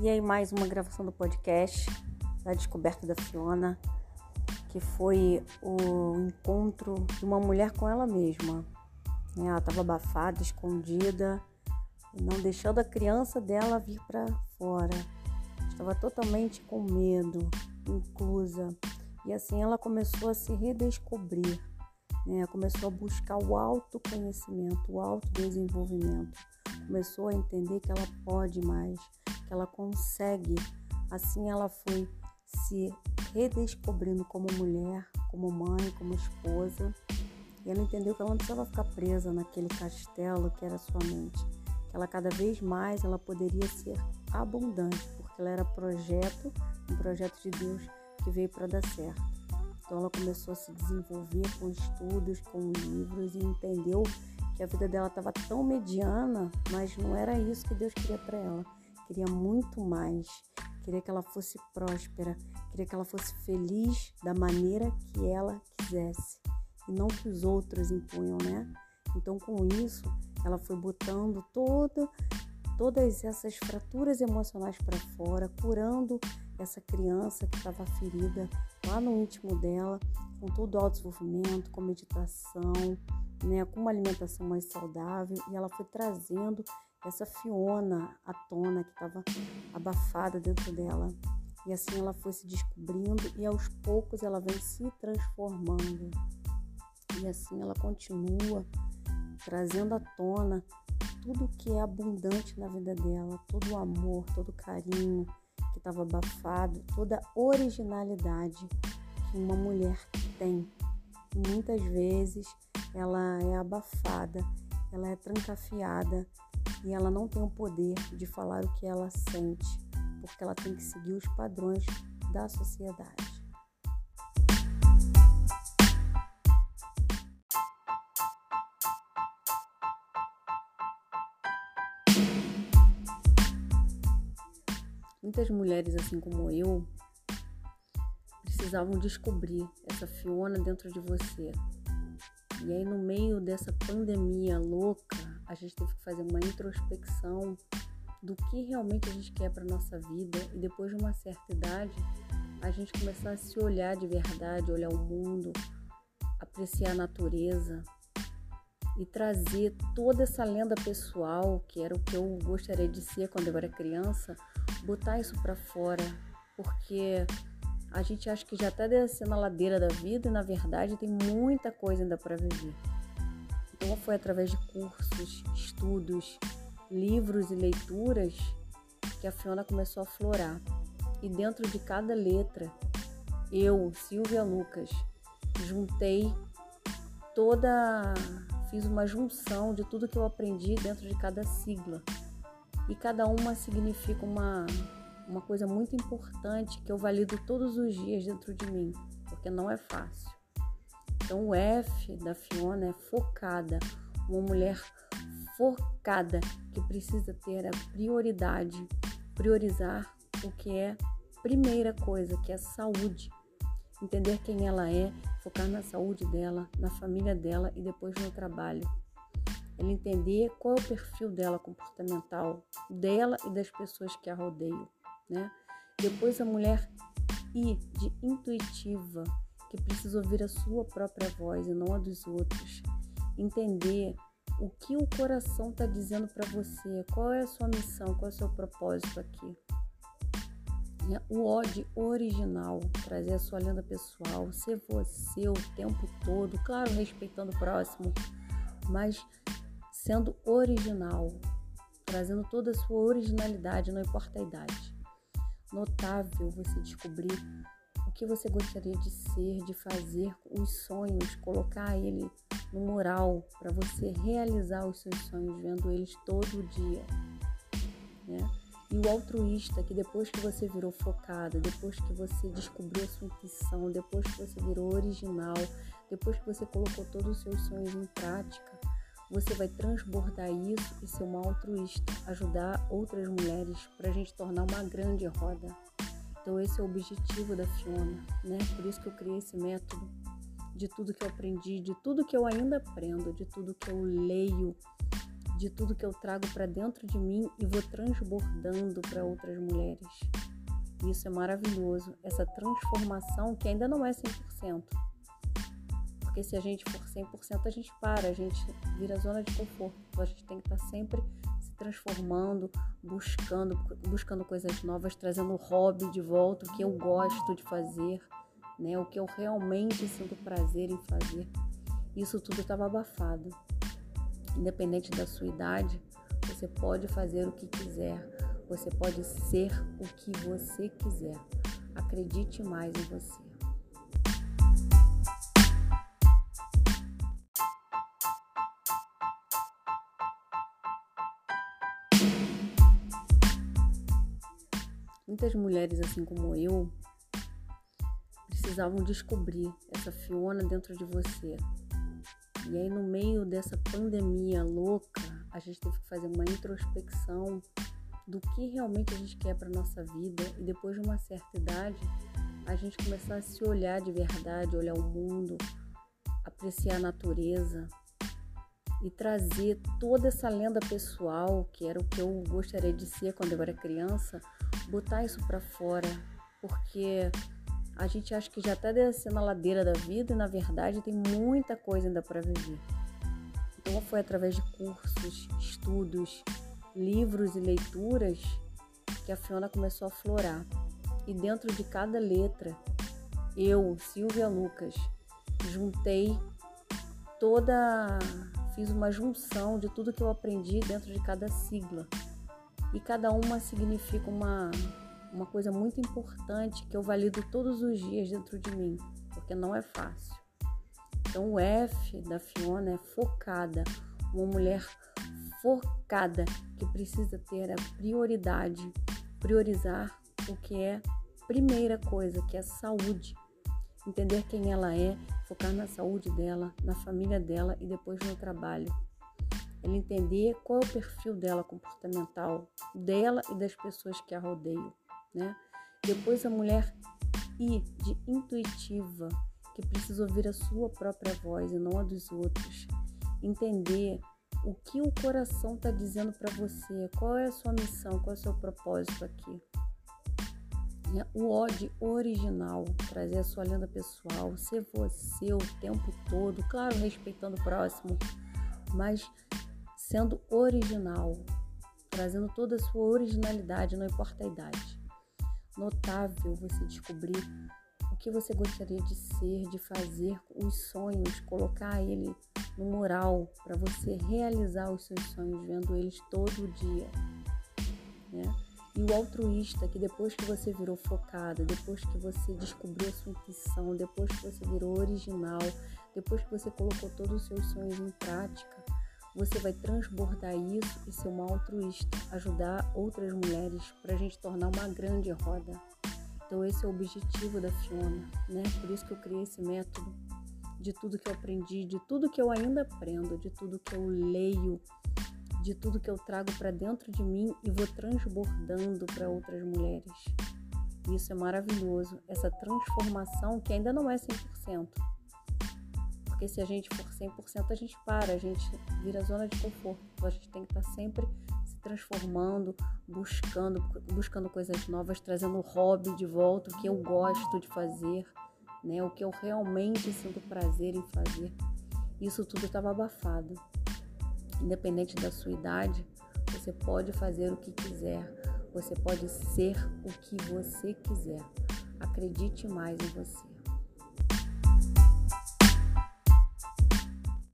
E aí, mais uma gravação do podcast da descoberta da Fiona, que foi o encontro de uma mulher com ela mesma. Né? Ela estava abafada, escondida, não deixando a criança dela vir para fora. Estava totalmente com medo, inclusa. E assim ela começou a se redescobrir, né? começou a buscar o autoconhecimento, o autodesenvolvimento. Começou a entender que ela pode mais, ela consegue. Assim ela foi se redescobrindo como mulher, como mãe, como esposa. E ela entendeu que ela não precisava ficar presa naquele castelo que era sua mente. Que ela cada vez mais ela poderia ser abundante, porque ela era projeto, um projeto de Deus que veio para dar certo. Então ela começou a se desenvolver com estudos, com livros e entendeu que a vida dela estava tão mediana, mas não era isso que Deus queria para ela queria muito mais, queria que ela fosse próspera, queria que ela fosse feliz da maneira que ela quisesse e não que os outros impunham, né? Então, com isso, ela foi botando toda, todas essas fraturas emocionais para fora, curando essa criança que estava ferida lá no íntimo dela, com todo o autodesenvolvimento, com meditação, né, com uma alimentação mais saudável, e ela foi trazendo essa Fiona à tona que estava abafada dentro dela. E assim ela foi se descobrindo e aos poucos ela vem se transformando. E assim ela continua trazendo à tona tudo que é abundante na vida dela, todo o amor, todo o carinho que estava abafado, toda a originalidade que uma mulher tem. E muitas vezes ela é abafada, ela é trancafiada, e ela não tem o poder de falar o que ela sente, porque ela tem que seguir os padrões da sociedade. Muitas mulheres, assim como eu, precisavam descobrir essa Fiona dentro de você. E aí, no meio dessa pandemia louca, a gente teve que fazer uma introspecção do que realmente a gente quer para nossa vida e depois de uma certa idade a gente começar a se olhar de verdade, olhar o mundo, apreciar a natureza e trazer toda essa lenda pessoal, que era o que eu gostaria de ser quando eu era criança, botar isso para fora, porque a gente acha que já está descendo a ladeira da vida e na verdade tem muita coisa ainda para viver. Então foi através de cursos, estudos, livros e leituras que a Fiona começou a florar. E dentro de cada letra, eu, Silvia Lucas, juntei toda. fiz uma junção de tudo que eu aprendi dentro de cada sigla. E cada uma significa uma, uma coisa muito importante que eu valido todos os dias dentro de mim, porque não é fácil. Então, o F da Fiona é focada, uma mulher focada que precisa ter a prioridade, priorizar o que é primeira coisa, que é saúde. Entender quem ela é, focar na saúde dela, na família dela e depois no trabalho. Ela entender qual é o perfil dela comportamental, dela e das pessoas que a rodeiam, né? Depois a mulher I de intuitiva, que precisa ouvir a sua própria voz e não a dos outros. Entender o que o coração está dizendo para você, qual é a sua missão, qual é o seu propósito aqui. O ódio original, trazer a sua lenda pessoal, ser você o tempo todo, claro, respeitando o próximo, mas sendo original, trazendo toda a sua originalidade, não importa a idade. Notável você descobrir que você gostaria de ser, de fazer os sonhos, colocar ele no mural para você realizar os seus sonhos, vendo eles todo dia, né? E o altruísta, que depois que você virou focada, depois que você descobriu a sua intuição, depois que você virou original, depois que você colocou todos os seus sonhos em prática, você vai transbordar isso e ser uma altruísta, ajudar outras mulheres para a gente tornar uma grande roda. Então esse é o objetivo da Fiona, né? Por isso que eu criei esse método de tudo que eu aprendi, de tudo que eu ainda aprendo, de tudo que eu leio, de tudo que eu trago para dentro de mim e vou transbordando para outras mulheres. Isso é maravilhoso, essa transformação que ainda não é 100%. Porque se a gente for 100%, a gente para, a gente vira zona de conforto. Então a gente tem que estar tá sempre se transformando, buscando, buscando coisas novas, trazendo o hobby de volta, o que eu gosto de fazer, né? O que eu realmente sinto prazer em fazer. Isso tudo estava abafado. Independente da sua idade, você pode fazer o que quiser. Você pode ser o que você quiser. Acredite mais em você. Muitas mulheres, assim como eu, precisavam descobrir essa Fiona dentro de você. E aí, no meio dessa pandemia louca, a gente teve que fazer uma introspecção do que realmente a gente quer para nossa vida e depois de uma certa idade, a gente começar a se olhar de verdade, olhar o mundo, apreciar a natureza e trazer toda essa lenda pessoal, que era o que eu gostaria de ser quando eu era criança, botar isso para fora, porque a gente acha que já está descendo a ladeira da vida e na verdade tem muita coisa ainda para viver. Então foi através de cursos, estudos, livros e leituras que a Fiona começou a florar. E dentro de cada letra, eu, Silvia Lucas, juntei toda fiz uma junção de tudo que eu aprendi dentro de cada sigla e cada uma significa uma, uma coisa muito importante que eu valido todos os dias dentro de mim, porque não é fácil. Então, o F da Fiona é focada, uma mulher focada que precisa ter a prioridade, priorizar o que é primeira coisa, que é saúde. Entender quem ela é, focar na saúde dela, na família dela e depois no trabalho ela entender qual é o perfil dela comportamental, dela e das pessoas que a rodeiam, né? Depois a mulher ir de intuitiva, que precisa ouvir a sua própria voz e não a dos outros. Entender o que o coração está dizendo para você, qual é a sua missão, qual é o seu propósito aqui. Né? O ódio original, trazer a sua lenda pessoal, ser você o tempo todo, claro, respeitando o próximo, mas sendo original, trazendo toda a sua originalidade, não importa a idade. Notável você descobrir o que você gostaria de ser, de fazer, os sonhos, colocar ele no mural para você realizar os seus sonhos, vendo eles todo dia. Né? E o altruísta, que depois que você virou focada, depois que você descobriu a sua intuição, depois que você virou original, depois que você colocou todos os seus sonhos em prática, você vai transbordar isso e ser uma altruísta, ajudar outras mulheres para a gente tornar uma grande roda. Então esse é o objetivo da Fiona, né? Por isso que eu criei esse método de tudo que eu aprendi, de tudo que eu ainda aprendo, de tudo que eu leio, de tudo que eu trago para dentro de mim e vou transbordando para outras mulheres. Isso é maravilhoso, essa transformação que ainda não é 100%, porque se a gente for 100%, a gente para, a gente vira zona de conforto. Então a gente tem que estar sempre se transformando, buscando, buscando coisas novas, trazendo o hobby de volta, o que eu gosto de fazer, né? O que eu realmente sinto prazer em fazer. Isso tudo estava abafado. Independente da sua idade, você pode fazer o que quiser. Você pode ser o que você quiser. Acredite mais em você.